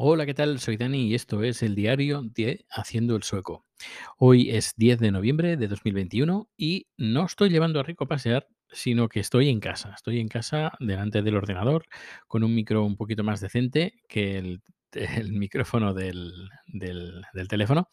Hola, ¿qué tal? Soy Dani y esto es el diario de Haciendo el Sueco. Hoy es 10 de noviembre de 2021 y no estoy llevando a Rico a pasear, sino que estoy en casa. Estoy en casa delante del ordenador con un micro un poquito más decente que el, micrófono del, del- del teléfono.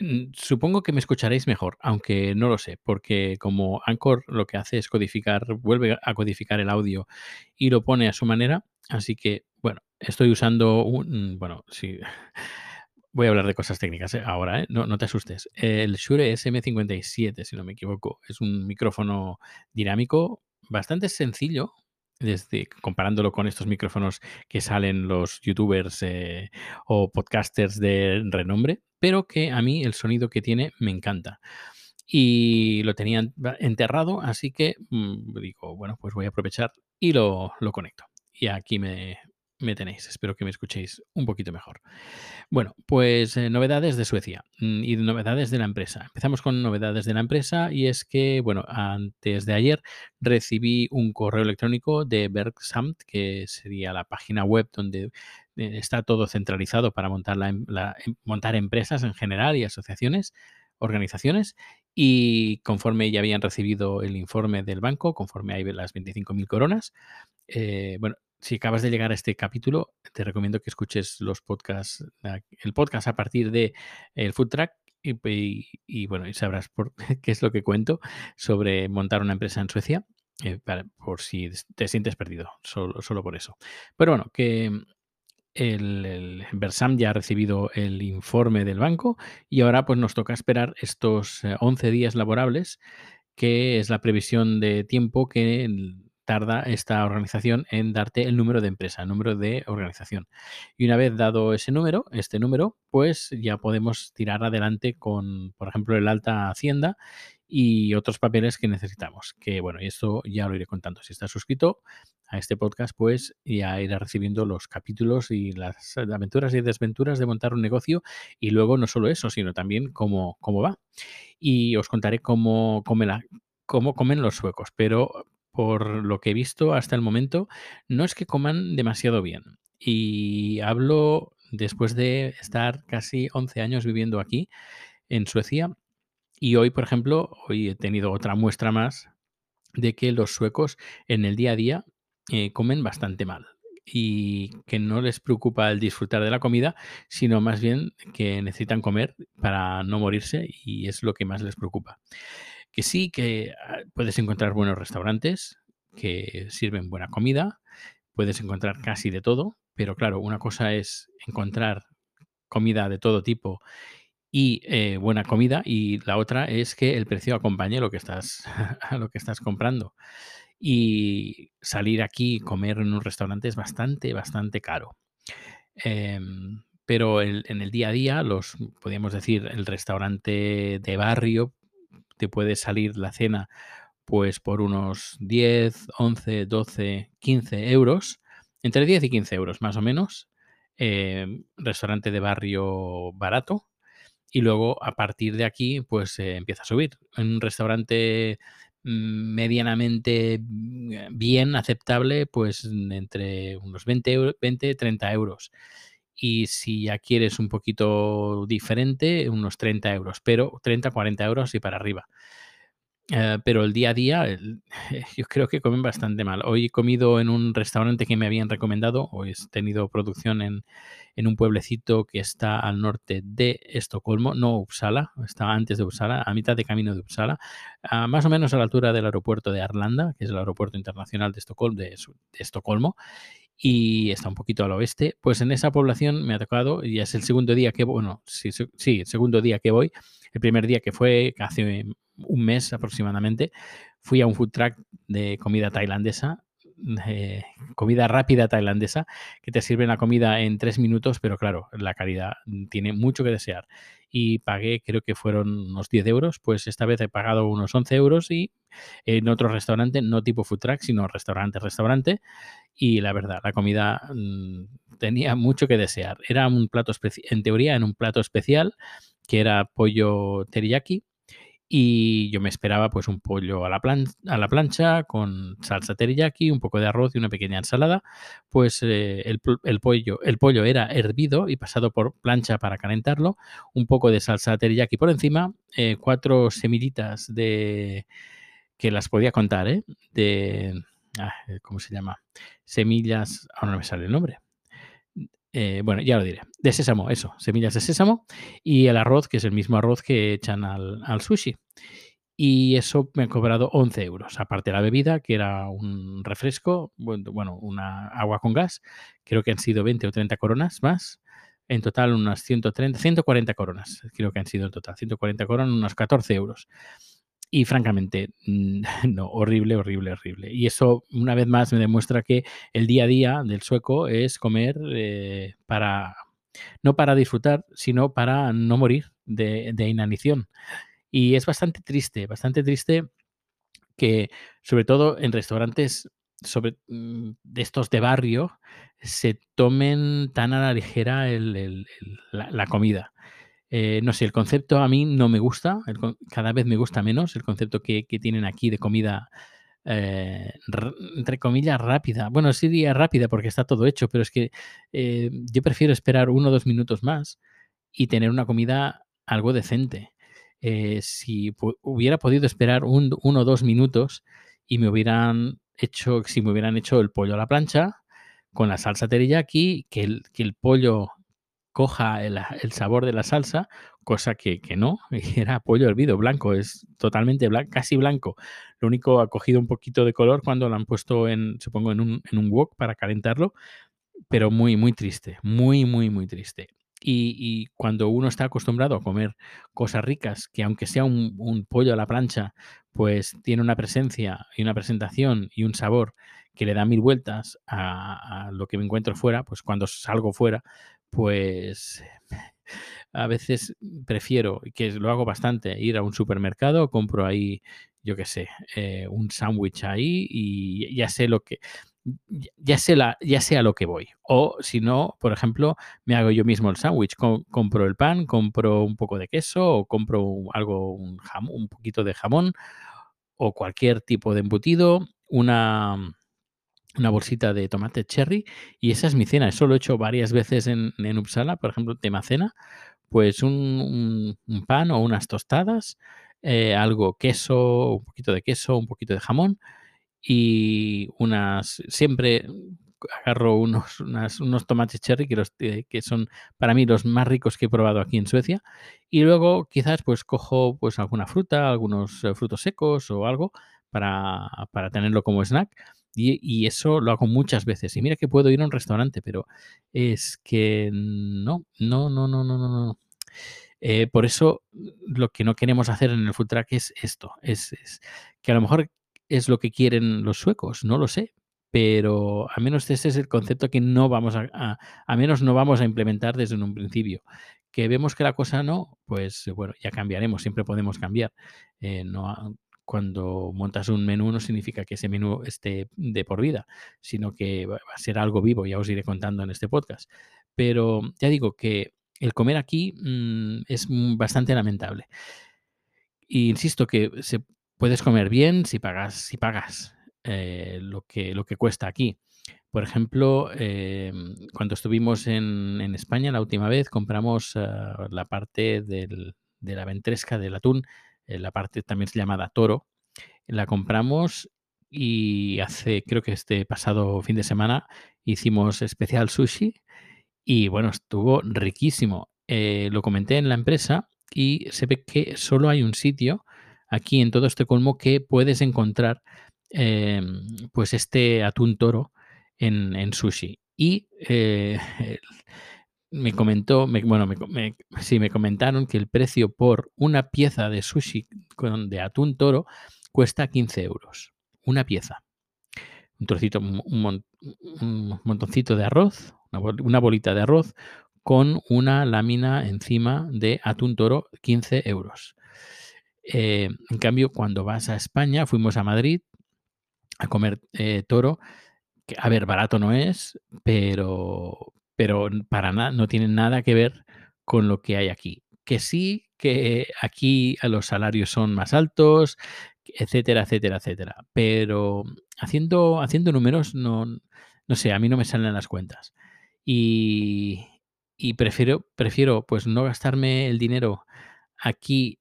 Mm, Supongo que me escucharéis mejor, aunque no lo sé, porque como Anchor lo que hace es codificar, vuelve a codificar el audio y lo pone a su manera, así que, bueno, estoy usando un, bueno, sí, voy a hablar de cosas técnicas, ¿eh? ahora, ¿eh? No, no te asustes. El Shure SM57, si no me equivoco, es un micrófono dinámico bastante sencillo, desde comparándolo con estos micrófonos que salen los youtubers eh, o podcasters de renombre, pero que a mí el sonido que tiene me encanta. Y lo tenía enterrado, así que mm, digo, bueno, pues voy a aprovechar y lo, lo conecto. Y aquí me, me tenéis. Espero que me escuchéis un poquito mejor. Bueno, pues eh, novedades de Suecia mm, y novedades de la empresa. Empezamos con novedades de la empresa y es que, bueno, antes de ayer recibí un correo electrónico de Bergsamt, que sería la página web donde eh, está todo centralizado para montar, la em- em- montar empresas en general y asociaciones, organizaciones. Y conforme ya habían recibido el informe del banco, conforme hay las 25.000 coronas, eh, bueno, si acabas de llegar a este capítulo, te recomiendo que escuches los podcasts, el podcast a partir de el Food Track y, bueno, y sabrás por qué es lo que cuento sobre montar una empresa en Suecia, eh, por si te sientes perdido, solo, solo por eso. Pero bueno, que el, el Bersam ya ha recibido el informe del banco y ahora pues nos toca esperar estos eh, 11 días laborables que es la previsión de tiempo que tarda esta organización en darte el número de empresa, el número de organización. Y una vez dado ese número, este número, pues ya podemos tirar adelante con, por ejemplo, el alta hacienda y otros papeles que necesitamos. Que bueno, esto ya lo iré contando. Si estás suscrito a este podcast, pues ya irás recibiendo los capítulos y las aventuras y desventuras de montar un negocio. Y luego no solo eso, sino también cómo, cómo va y os contaré cómo, come la- cómo comen los suecos. Pero por lo que he visto hasta el momento, no es que coman demasiado bien. Y hablo después de estar casi 11 años viviendo aquí en Suecia. Y hoy, por ejemplo, hoy he tenido otra muestra más de que los suecos en el día a día eh, comen bastante mal y que no les preocupa el disfrutar de la comida, sino más bien que necesitan comer para no morirse y es lo que más les preocupa. Que sí, que ah, puedes encontrar buenos restaurantes que sirven buena comida, puedes encontrar casi de todo, pero claro, una cosa es encontrar comida de todo tipo y eh, buena comida y la otra es que el precio acompañe lo que estás, a lo que estás comprando. Y salir aquí y comer en un restaurante es bastante, bastante caro. Em, pero en el día a día, los, podríamos decir, el restaurante de barrio, te puede salir la cena pues por unos 10 11 12 15 euros, entre 10 y 15 euros más o menos. Em, restaurante de barrio barato, y luego a partir de aquí, pues eh, empieza a subir. En un restaurante mm, medianamente mm, bien, aceptable, pues entre unos 20, eu- 20, 30 euros. Y si ya quieres un poquito diferente, unos 30 euros, pero 30, 40 euros y para arriba. Eh, pero el día a día, el- yo creo que comen bastante mal. Hoy he comido en un restaurante que me habían recomendado, hoy he tenido producción en, en un pueblecito que está al norte de Estocolmo, no Uppsala, estaba antes de Uppsala, a mitad de camino de Uppsala, más o menos a la altura del aeropuerto de Arlanda, que es el aeropuerto internacional de Estocolmo, y está un poquito al oeste. Pues en esa población me ha tocado, y es el segundo día que, bueno, sí, sí, el segundo día que voy, el primer día que fue hace un mes aproximadamente, fui a un food truck de comida tailandesa, de comida rápida tailandesa, que te sirven la comida en tres minutos, pero claro, la calidad tiene mucho que desear. Y pagué, creo que fueron unos 10 euros, pues esta vez he pagado unos 11 euros y en otro restaurante, no tipo food truck, sino restaurante, restaurante. Y la verdad, la comida mm, tenía mucho que desear. Era un plato, en teoría, en un plato especial, que era pollo teriyaki, Y yo me esperaba pues un pollo a la, plan a la plancha con salsa teriyaki, un poco de arroz y una pequeña ensalada. Pues eh, el, el, pollo, el pollo era hervido y pasado por plancha para calentarlo, un poco de salsa teriyaki por encima, eh, cuatro semillitas de que las podía contar, ¿eh? De, ah, ¿cómo se llama? Semillas, ahora no me sale el nombre. Eh, bueno, ya lo diré. De sésamo, eso, semillas de sésamo. Y el arroz, que es el mismo arroz que echan al, al sushi. Y eso me ha cobrado 11 euros. Aparte de la bebida, que era un refresco, bueno, una agua con gas, creo que han sido 20 o 30 coronas más. En total, unas 130, 140 coronas, creo que han sido en total. 140 coronas, unos 14 euros. Y francamente, no, horrible, horrible, horrible. Y eso, una vez más, me demuestra que el día a día del sueco es comer eh, para, no para disfrutar, sino para no morir de, inanición. Y es bastante triste, bastante triste que, sobre todo en restaurantes sobre, mm, de estos de barrio, se tomen tan a la ligera la, comida. Eh, no sé, el concepto a mí no me gusta, cada vez me gusta menos el concepto que, tienen aquí de comida, eh, entre comillas, rápida. Bueno, sí rápida porque está todo hecho, pero es que eh, yo prefiero esperar uno o dos minutos más y tener una comida algo decente. Si hubiera podido esperar un, uno o dos minutos y me hubieran hecho, si me hubieran hecho el pollo a la plancha con la salsa teriyaki, que el pollo coja el, sabor de la salsa, cosa que, que, no, era pollo hervido blanco, es totalmente blanco, casi blanco. Lo único ha cogido un poquito de color cuando lo han puesto en, supongo, en un, wok para calentarlo, pero muy, muy triste, muy, muy, muy triste. Y, cuando uno está acostumbrado a comer cosas ricas, que aunque sea un, pollo a la plancha, pues tiene una presencia y una presentación y un sabor que le da mil vueltas a, lo que me encuentro fuera, pues cuando salgo fuera, pues a veces prefiero, que lo hago bastante, ir a un supermercado, compro ahí, yo qué sé, eh, un sándwich ahí y ya sé lo que, ya sé, ya a lo que voy. O si no, por ejemplo, me hago yo mismo el sándwich, Com compro el pan, compro un poco de queso o compro algo, un, jamón, un poquito de jamón o cualquier tipo de embutido, una una bolsita de tomate cherry y esa es mi cena. Eso lo he hecho varias veces en, en Uppsala, por ejemplo, tema cena, pues un, pan o unas tostadas, eh, algo queso, un poquito de queso, un poquito de jamón y unas, siempre agarro unos, unas, unos tomates cherry que, los, eh, que son para mí los más ricos que he probado aquí en Suecia y luego quizás pues cojo pues alguna fruta, algunos eh, frutos secos o algo para, para tenerlo como snack y, eso lo hago muchas veces. Y mira que puedo ir a un restaurante, pero es que no, no, no, no, no, no, no. Eh, por eso lo que no queremos hacer en el food track es esto, es, es, que a lo mejor es lo que quieren los suecos, no lo sé, pero a menos ese es el concepto que no vamos a, a, a menos no vamos a implementar desde un principio. Que vemos que la cosa no, pues bueno, ya cambiaremos, siempre podemos cambiar. Eh, no, cuando montas un menú no significa que ese menú esté de por vida, sino que va a ser algo vivo, ya os iré contando en este podcast. Pero ya digo que el comer aquí mmm, es bastante lamentable. Y insisto que se puedes comer bien si pagas, si pagas eh, lo, que, lo que cuesta aquí. Por ejemplo, eh, cuando estuvimos en, en, España la última vez, compramos uh, la parte de la ventresca del atún la parte también es llamada Toro. La compramos y hace, creo que este pasado fin de semana, hicimos especial sushi y bueno, estuvo riquísimo. Eh, lo comenté en la empresa y se ve que solo hay un sitio aquí en todo este colmo que puedes encontrar eh, pues este atún toro en, en sushi. Y eh, me comentó, me, bueno, me, me, comentaron que el precio por una pieza de sushi con, de atún toro cuesta 15 euros. Una pieza. Un trocito, un, montoncito de arroz, una, una, bolita de arroz con una lámina encima de atún toro, 15 euros. Eh, en cambio, cuando vas a España, fuimos a Madrid a comer eh, toro, que a ver, barato no es, pero, pero para nada, no tiene nada que ver con lo que hay aquí. Que sí, que aquí los salarios son más altos, etcétera, etcétera, etcétera. Pero haciendo, haciendo números, no, no sé, a mí no me salen las cuentas. Y, y prefiero, prefiero pues no gastarme el dinero aquí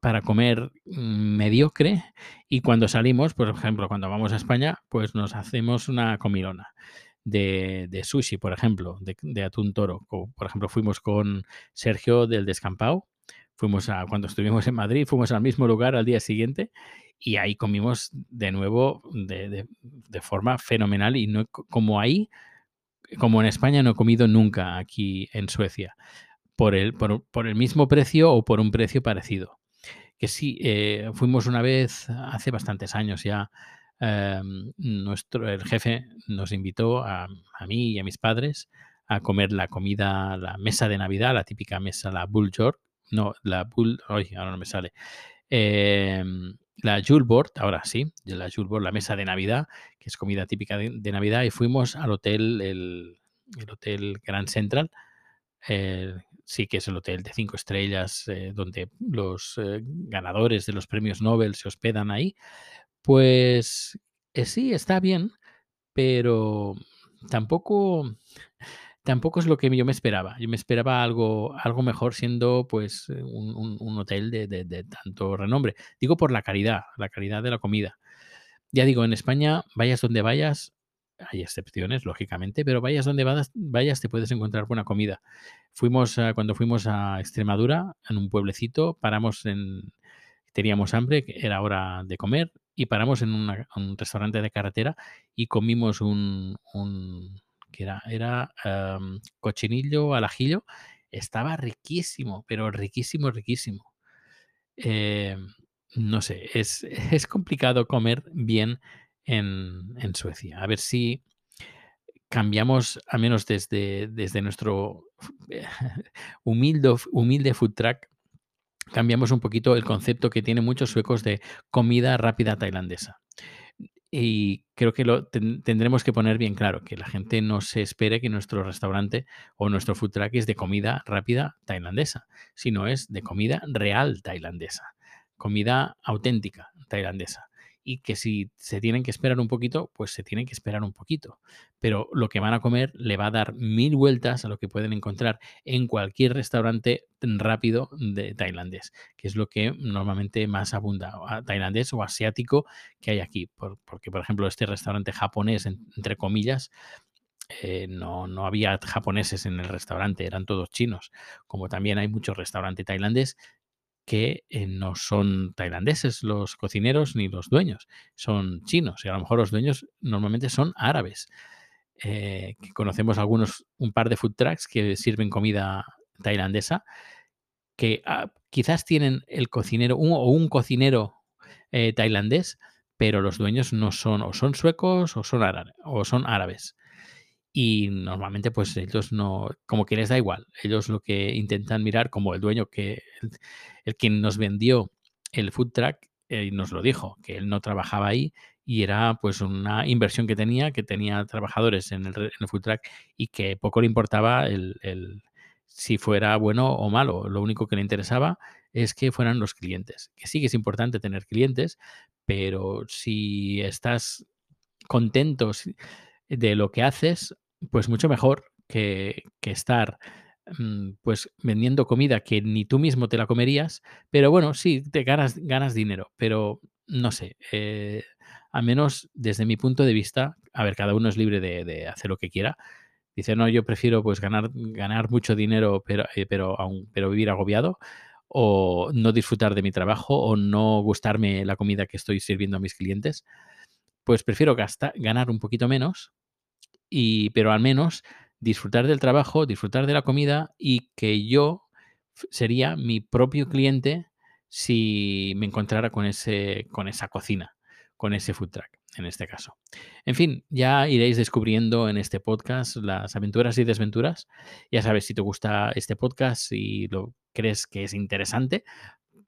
para comer mediocre y cuando salimos, por ejemplo, cuando vamos a España, pues nos hacemos una comilona de, de sushi, por ejemplo, de, de, atún toro. Por ejemplo, fuimos con Sergio del Descampado, fuimos a, cuando estuvimos en Madrid, fuimos al mismo lugar al día siguiente y ahí comimos de nuevo de, de forma fenomenal y no como ahí, como en España no he comido nunca aquí en Suecia, por el, por, por el mismo precio o por un precio parecido que sí, eh, fuimos una vez hace bastantes años ya. Eh, nuestro, el jefe nos invitó a, a, mí y a mis padres a comer la comida, la mesa de Navidad, la típica mesa, la Bull York. No, la Bull. Ay, ahora no me sale. Eh, la Julbord, ahora sí, la Julbord, la mesa de Navidad, que es comida típica de, de Navidad, y fuimos al hotel, el, el Hotel Grand Central, eh, sí que es el hotel de cinco estrellas eh, donde los eh, ganadores de los premios Nobel se hospedan ahí, pues eh, sí, está bien, pero tampoco, tampoco es lo que yo me esperaba. Yo me esperaba algo, algo mejor siendo pues un, un, hotel de, tanto renombre. Digo por la calidad, la calidad de la comida. Ya digo, en España, vayas donde vayas, hay excepciones, lógicamente, pero vayas donde vayas, te puedes encontrar buena comida. Fuimos, cuando fuimos a Extremadura, en un pueblecito, paramos en, teníamos hambre, era hora de comer, y paramos en un restaurante de carretera y comimos un, un que era, era um, cochinillo al ajillo. Estaba riquísimo, pero riquísimo, riquísimo. Eh, no sé, es, es complicado comer bien en, en, Suecia. A ver si cambiamos, a menos desde, desde nuestro humilde, humilde food track, cambiamos un poquito el concepto que tienen muchos suecos de comida rápida tailandesa. Y creo que lo ten, tendremos que poner bien claro, que la gente no se espere que nuestro restaurante o nuestro food truck es de comida rápida tailandesa, sino es de comida real tailandesa, comida auténtica tailandesa y que si se tienen que esperar un poquito, pues se tienen que esperar un poquito. Pero lo que van a comer le va a dar mil vueltas a lo que pueden encontrar en cualquier restaurante rápido de tailandés, que es lo que normalmente más abunda, tailandés o asiático que hay aquí. Por, porque, por ejemplo, este restaurante japonés, entre comillas, eh, no, no, había japoneses en el restaurante, eran todos chinos. Como también hay muchos restaurantes tailandés que eh, no son tailandeses los cocineros ni los dueños, son chinos y a lo mejor los dueños normalmente son árabes. Eh, conocemos algunos, un par de food trucks que sirven comida tailandesa, que ah, quizás tienen el cocinero un, o un cocinero eh, tailandés, pero los dueños no son o son suecos o son, o son árabes. Y normalmente, pues ellos no, como que les da igual. Ellos lo que intentan mirar, como el dueño que, el, quien nos vendió el food truck, eh, nos lo dijo, que él no trabajaba ahí y era pues una inversión que tenía, que tenía trabajadores en el, en el food truck y que poco le importaba el, el, si fuera bueno o malo. Lo único que le interesaba es que fueran los clientes. Que sí que es importante tener clientes, pero si estás contento de lo que haces, pues mucho mejor que, que estar mm, pues vendiendo comida que ni tú mismo te la comerías, pero bueno, sí, te ganas, ganas dinero, pero no sé, eh, al menos desde mi punto de vista, a ver, cada uno es libre de, de, hacer lo que quiera. Dice, no, yo prefiero pues ganar, ganar mucho dinero, pero, eh, pero, aún, pero vivir agobiado, o no disfrutar de mi trabajo, o no gustarme la comida que estoy sirviendo a mis clientes. Pues prefiero gastar, ganar un poquito menos, y, pero al menos disfrutar del trabajo, disfrutar de la comida y que yo sería mi propio cliente si me encontrara con, ese, con esa cocina, con ese food truck en este caso. En fin, ya iréis descubriendo en este podcast las aventuras y desventuras. Ya sabes, si te gusta este podcast y lo crees que es interesante,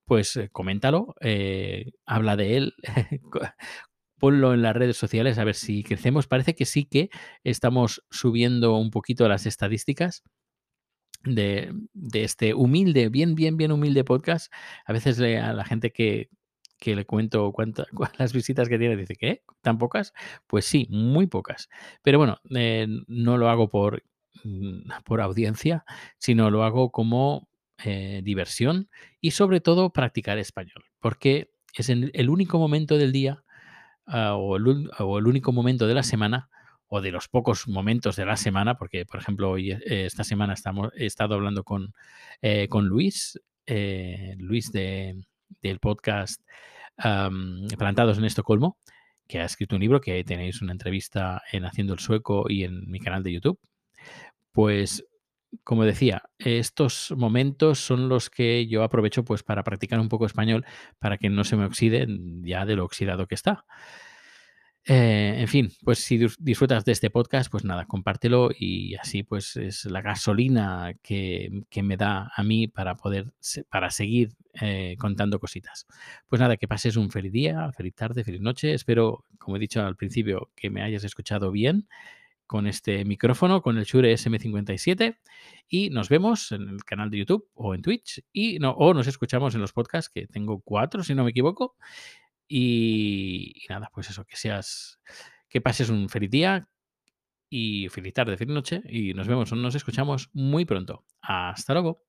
pues eh, coméntalo, eh, habla de él, ponlo en las redes sociales a ver si crecemos. Parece que sí que estamos subiendo un poquito las estadísticas de, este humilde, bien, bien, bien humilde podcast. A veces le, a la gente que, que le cuento cuántas las visitas que tiene, dice, ¿qué? ¿Tan pocas? Pues sí, muy pocas. Pero bueno, eh, no lo hago por, mm, por audiencia, sino lo hago como eh, diversión y sobre todo practicar español, porque es el único momento del día ah, o, el, o el único momento de la semana o de los pocos momentos de la semana, porque por ejemplo hoy eh, esta semana estamos, he estado hablando con, eh, con Luis, eh, Luis de, del podcast Plantados en Estocolmo, que ha escrito un libro que tenéis una entrevista en Haciendo el Sueco y en mi canal de YouTube. Pues, como decía, estos momentos son los que yo aprovecho pues para practicar un poco español para que no se me oxide ya de lo oxidado que está. Eh, en fin, pues si dis- disfrutas de este podcast, pues nada, compártelo y así pues es la gasolina que, que me da a mí para poder, para seguir eh, contando cositas. Pues nada, que pases un feliz día, feliz tarde, feliz noche. Espero, como he dicho al principio, que me hayas escuchado bien con este micrófono, con el Shure SM57 y nos vemos en el canal de YouTube o en Twitch y no, o nos escuchamos en los podcasts que tengo cuatro, si no me equivoco. Y, nada, pues eso, que seas, que pases un feliz día y feliz tarde, feliz noche y nos vemos o nos escuchamos muy pronto. Hasta luego.